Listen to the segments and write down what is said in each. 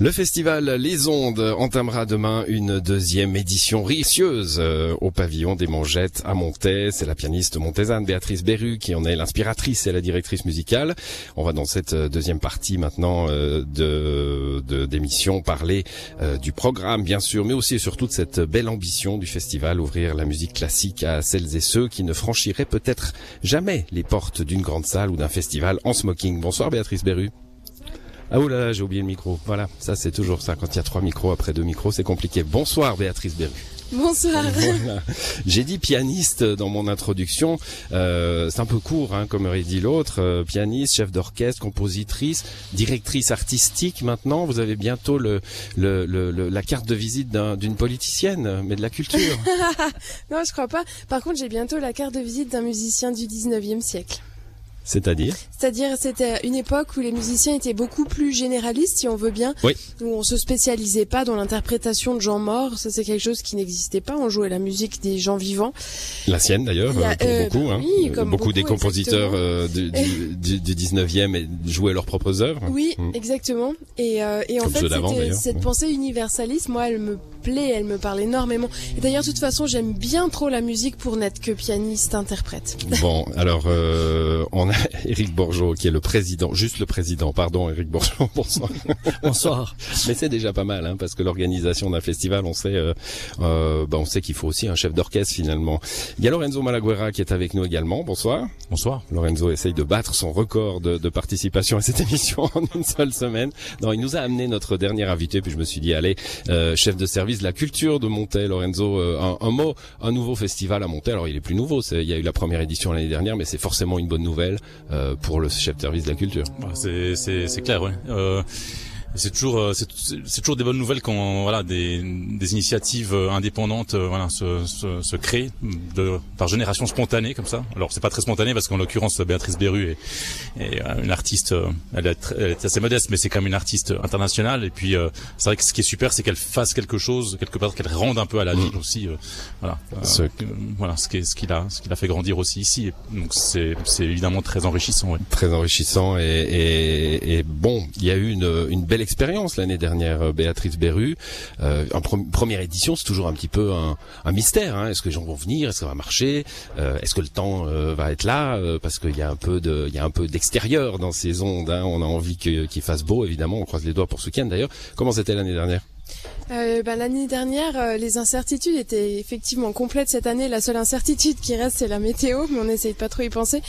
Le festival Les Ondes entamera demain une deuxième édition richieuse euh, au pavillon des Mangettes à Montaix. C'est la pianiste montaisanne Béatrice Berru qui en est l'inspiratrice et la directrice musicale. On va dans cette euh, deuxième partie maintenant euh, de d'émission parler du programme bien sûr, mais aussi et surtout de cette belle ambition du festival, ouvrir la musique classique à celles et ceux qui ne franchiraient peut-être jamais les portes d'une grande salle ou d'un festival en smoking. Bonsoir Béatrice Berru. Ah oulala, là là, j'ai oublié le micro. Voilà, ça c'est toujours ça. Quand il y a trois micros après deux micros, c'est compliqué. Bonsoir Béatrice Berru. Bonsoir. J'ai dit pianiste dans mon introduction. Euh, c'est un peu court, hein, comme aurait dit l'autre. Euh, pianiste, chef d'orchestre, compositrice, directrice artistique. Maintenant, vous avez bientôt le, le, le, la carte de visite d'une politicienne, mais de la culture. non, je crois pas. Par contre, j'ai bientôt la carte de visite d'un musicien du 19e siècle. C'est-à-dire C'est-à-dire c'était une époque où les musiciens étaient beaucoup plus généralistes, si on veut bien, oui. où on se spécialisait pas dans l'interprétation de gens morts. Ça c'est quelque chose qui n'existait pas. On jouait la musique des gens vivants. La sienne d'ailleurs, pour euh, beaucoup. Hein. Oui, comme beaucoup, des compositeurs euh, du, du, du, 19e jouaient leurs propres œuvres. Oui, mm. exactement. Et, euh, et en fait, cette pensée universaliste, moi, elle me plaît, elle me parle énormément. Et d'ailleurs, de toute façon, j'aime bien trop la musique pour n'être que pianiste interprète. Bon, alors on a Eric Bourgeot, qui est le président, juste le président, pardon, Eric Bourgeot, bonsoir. bonsoir. Mais c'est déjà pas mal, hein, parce que l'organisation d'un festival, on sait, euh, euh, bah, on sait qu'il faut aussi un chef d'orchestre finalement. Il y a Lorenzo Malaguerra qui est avec nous également. Bonsoir. Bonsoir. Lorenzo essaye de battre son record de, de participation à cette émission en une seule semaine. Non, il nous a amené notre dernier invité, puis je me suis dit, allez, euh, chef de service de la culture de Montaix, Lorenzo, euh, un, un, mot, un nouveau festival à Montaix. Alors il est plus nouveau, il y a eu la première édition l'année dernière, mais c'est forcément une bonne nouvelle. Euh, pour le chef de service de la culture. Bah, c'est clair, ouais. C'est toujours euh, c'est toujours des bonnes nouvelles quand voilà des, des initiatives euh, indépendantes euh, voilà se, se, se, créent de par génération spontanée comme ça. Alors c'est pas très spontané parce qu'en l'occurrence Béatrice Berru est, est, une artiste elle est, elle est, assez modeste mais c'est quand même une artiste internationale et puis c'est vrai que ce qui est super c'est qu'elle fasse quelque chose quelque part qu'elle rende un peu à la ville mm. aussi voilà ce... voilà ce qui est, ce qu'il a ce qu'il a fait grandir aussi ici donc c'est c'est évidemment très enrichissant ouais. très enrichissant et, et, et bon il y a eu une une belle expérience l'année dernière, euh, Béatrice Berru. Euh, en première édition, c'est toujours un petit peu un, mystère. Hein. Est-ce que les gens vont venir? Est-ce que ça va marcher? Euh, Est-ce que le temps va être là? Parce qu'il y a un peu de, il y a un peu d'extérieur dans ces ondes. Hein. On a envie qu'il fasse beau, évidemment. On croise les doigts pour ce week-end d'ailleurs. Comment c'était l'année dernière? Euh, bah, L'année dernière, euh, les incertitudes étaient effectivement complètes. Cette année, la seule incertitude qui reste, c'est la météo, mais on essaye pas trop y penser.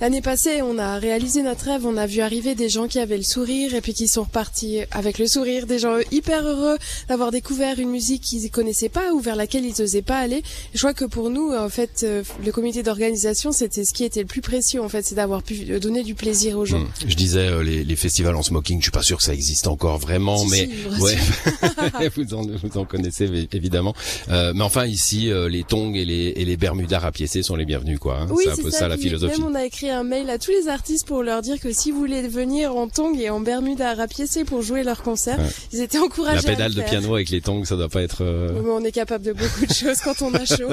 L'année passée, on a réalisé notre rêve. On a vu arriver des gens qui avaient le sourire et puis qui sont repartis avec le sourire. Des gens hyper heureux d'avoir découvert une musique qu'ils connaissaient pas ou vers laquelle ils n'osaient pas aller. Je crois que pour nous, en fait, euh, le comité d'organisation, c'était ce qui était le plus précieux. En fait, c'est d'avoir pu donner du plaisir aux gens. Hmm. Je disais les, les, festivals en smoking. Je suis pas sûr que ça existe encore vraiment, mais ouais. vous, en, vous en connaissez évidemment. Euh, mais enfin ici, euh, les tongs et les, et les bermudas rapiécés sont les bienvenus, quoi. Hein. Oui, c'est un peu ça, la philosophie. Même on a écrit un mail à tous les artistes pour leur dire que si vous voulez venir en tongs et en bermudas rapiécés pour jouer leur concert, ils étaient encouragés. La pédale de piano avec les tongs, ça doit pas être. Euh, mais on est capable de beaucoup de choses quand on a chaud.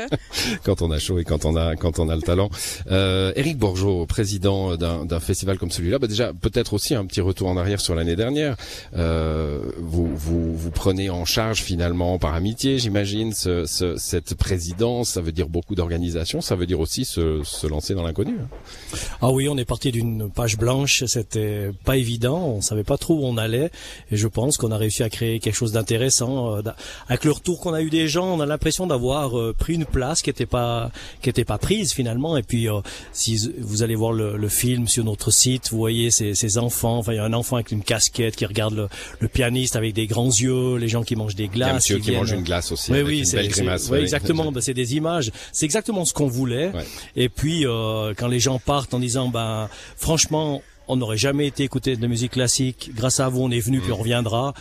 quand on a chaud et quand on a quand on a le talent. Euh, Eric Bourgeot, président d'un festival comme celui-là, bah déjà peut-être aussi un petit retour en arrière sur l'année dernière. Euh, vous, vous vous prenez en charge finalement par amitié, j'imagine, ce, ce, cette présidence. Ça veut dire beaucoup d'organisation, ça veut dire aussi se, lancer dans l'inconnu. Hein. Ah oui, on est parti d'une page blanche, c'était pas évident, on savait pas trop où on allait, et je pense qu'on a réussi à créer quelque chose d'intéressant. Euh, avec le retour qu'on a eu des gens, on a l'impression d'avoir euh, pris une place qui était pas qui était pas prise finalement. Et puis euh, si vous allez voir le, film sur notre site, vous voyez ces, enfants. Enfin, il y a un enfant avec une casquette qui regarde le pianiste avec des grands yeux, les gens qui mangent des glaces. monsieur qui, mange une glace aussi. Oui, avec oui, une belle grimace. Oui, exactement. Ben, c'est des images. C'est exactement ce qu'on voulait. Ouais. Et puis euh, quand les gens partent en disant, ben franchement, on n'aurait jamais été écouté de musique classique. Grâce à vous, on est venu, mmh. puis on reviendra.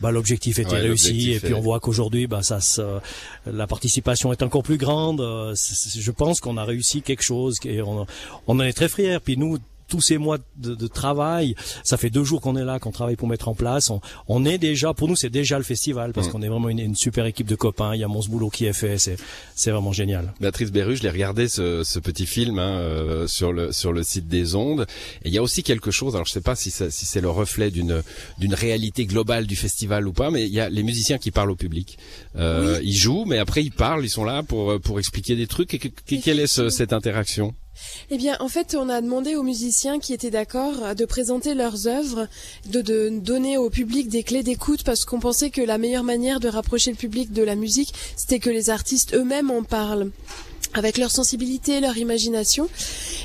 Bah, l'objectif était ouais, réussi et puis on voit qu'aujourd'hui bah ça se, la participation est encore plus grande je pense qu'on a réussi quelque chose et on, on en est très fiers puis nous tous ces mois de, de travail, ça fait deux jours qu'on est là, qu'on travaille pour mettre en place. On, on est déjà, pour nous, c'est déjà le festival parce Mm. qu'on est vraiment une, une super équipe de copains. Il y a Mons Boulot qui est fait, c'est c'est vraiment génial. Béatrice Berru, je l'ai regardé ce, ce petit film hein, euh, sur le sur le site des ondes. Et il y a aussi quelque chose. Alors je sais pas si ça, si c'est le reflet d'une d'une réalité globale du festival ou pas, mais il y a les musiciens qui parlent au public. Euh, Ils jouent, mais après ils parlent. Ils sont là pour pour expliquer des trucs. Et que- que- quelle est ce- cette interaction? Eh bien, en fait, on a demandé aux musiciens qui étaient d'accord de présenter leurs œuvres, de, donner au public des clés d'écoute, parce qu'on pensait que la meilleure manière de rapprocher le public de la musique, c'était que les artistes eux-mêmes en parlent avec leur sensibilité, leur imagination.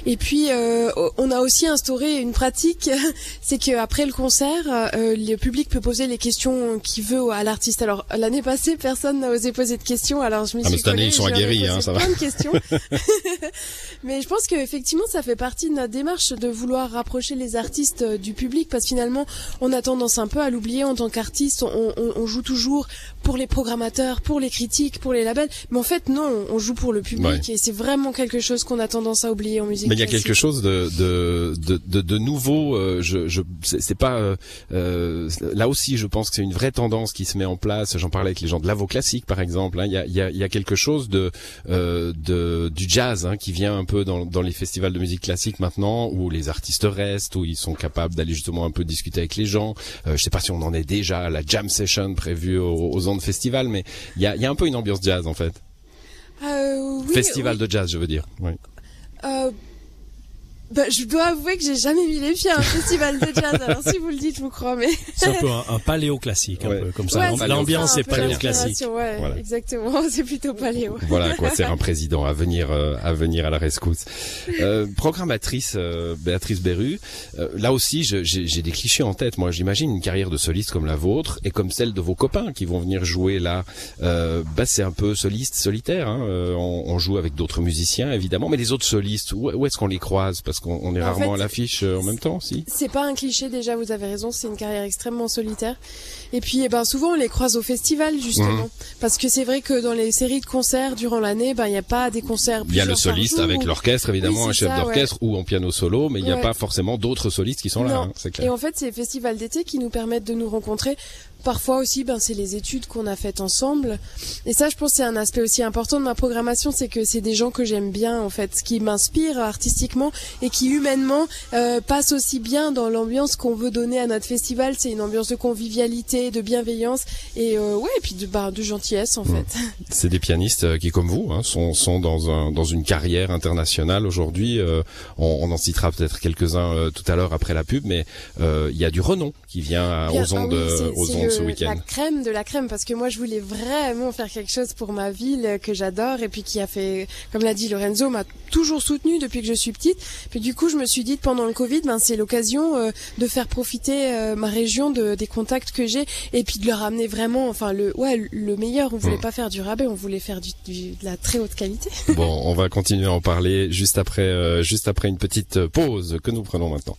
Et puis, euh, on a aussi instauré une pratique, c'est qu'après le concert, euh, le public peut poser les questions qu'il veut à l'artiste. Alors, l'année passée, personne n'a osé poser de questions, alors je m'y Ah, suis cette année, ils sont aguerris, hein, ça va. plein de questions. Mais je pense qu'effectivement, ça fait partie de notre démarche de vouloir rapprocher les artistes euh, du public, parce que finalement, on a tendance un peu à l'oublier en tant qu'artiste. On, on- on joue toujours pour les programmateurs, pour les critiques, pour les labels, mais en fait, non, on joue pour le public, Ouais. et c'est vraiment quelque chose qu'on a tendance à oublier en musique. Mais il y a quelque chose de de de de, de nouveau. euh, je je c'est pas euh, euh, là aussi. Je pense que c'est une vraie tendance qui se met en place. J'en parlais avec les gens de l'avo classique par exemple. hein. Il y a il y a il y a quelque chose de euh, de du jazz hein, qui vient un peu dans dans les festivals de musique classique maintenant où les artistes restent où ils sont capables d'aller justement un peu discuter avec les gens. Euh, je sais pas si on en est déjà à la jam session prévue aux, aux Andes Festival, mais il y a il y a un peu une ambiance jazz en fait. Euh, oui, Festival oui. de jazz, je veux dire. Oui. Euh, bah, je dois avouer que j'ai jamais mis les pieds à un festival de jazz. Alors si vous le dites, je vous crois. Mais C'est un peu un, un paléo classique, un Ouais. peu comme ça. Ouais, L'ambiance peu paléo classique. Ouais, Voilà. exactement. C'est plutôt paléo. Voilà quoi, c'est un président à venir euh, à venir à la rescousse. Euh, programmatrice euh, Béatrice Berru, euh, là aussi j'ai j'ai des clichés en tête. Moi, j'imagine une carrière de soliste comme la vôtre et comme celle de vos copains qui vont venir jouer là. Euh, bah c'est un peu soliste, solitaire. Hein. Euh, on, on joue avec d'autres musiciens évidemment, mais les autres solistes, où, où est-ce qu'on les croise? Parce qu'on on est En rarement fait, à l'affiche euh, en même temps, si. C'est pas un cliché déjà, vous avez raison, c'est une carrière extrêmement solitaire. Et puis, eh ben, souvent on les croise au festival justement, Mhm. parce que c'est vrai que dans les séries de concerts durant l'année, ben il n'y a pas des concerts. Il y a le soliste avec l'orchestre évidemment, Oui, un chef d'orchestre ou en piano solo, mais il n'y a pas forcément d'autres solistes qui sont là. Hein, c'est Et en fait, c'est les festivals d'été qui nous permettent de nous rencontrer. Parfois aussi, ben, c'est les études qu'on a faites ensemble. Et ça, je pense, c'est un aspect aussi important de ma programmation, c'est que c'est des gens que j'aime bien, en fait, qui m'inspirent artistiquement et qui humainement euh, passent aussi bien dans l'ambiance qu'on veut donner à notre festival. C'est une ambiance de convivialité, de bienveillance et euh, ouais, et puis de, bah, de gentillesse, en fait. C'est des pianistes euh, qui, comme vous, hein, sont, sont dans, un, dans une carrière internationale aujourd'hui. Euh, on, on en citera peut-être quelques-uns euh, tout à l'heure après la pub, mais euh, il y a du renom qui vient Bien, aux ah ondes, oui, aux ondes ce week-end. La crème de la crème, parce que moi je voulais vraiment faire quelque chose pour ma ville euh, que j'adore et puis qui a fait, comme l'a dit Lorenzo, m'a toujours soutenu depuis que je suis petite. Puis du coup, je me suis dit pendant le Covid, ben c'est l'occasion euh, de faire profiter euh, ma région de des contacts que j'ai et puis de leur amener vraiment, enfin le ouais le meilleur. On voulait Mm. pas faire du rabais, on voulait faire du, du- de la très haute qualité. Bon, on va continuer à en parler juste après, euh, juste après une petite pause que nous prenons maintenant.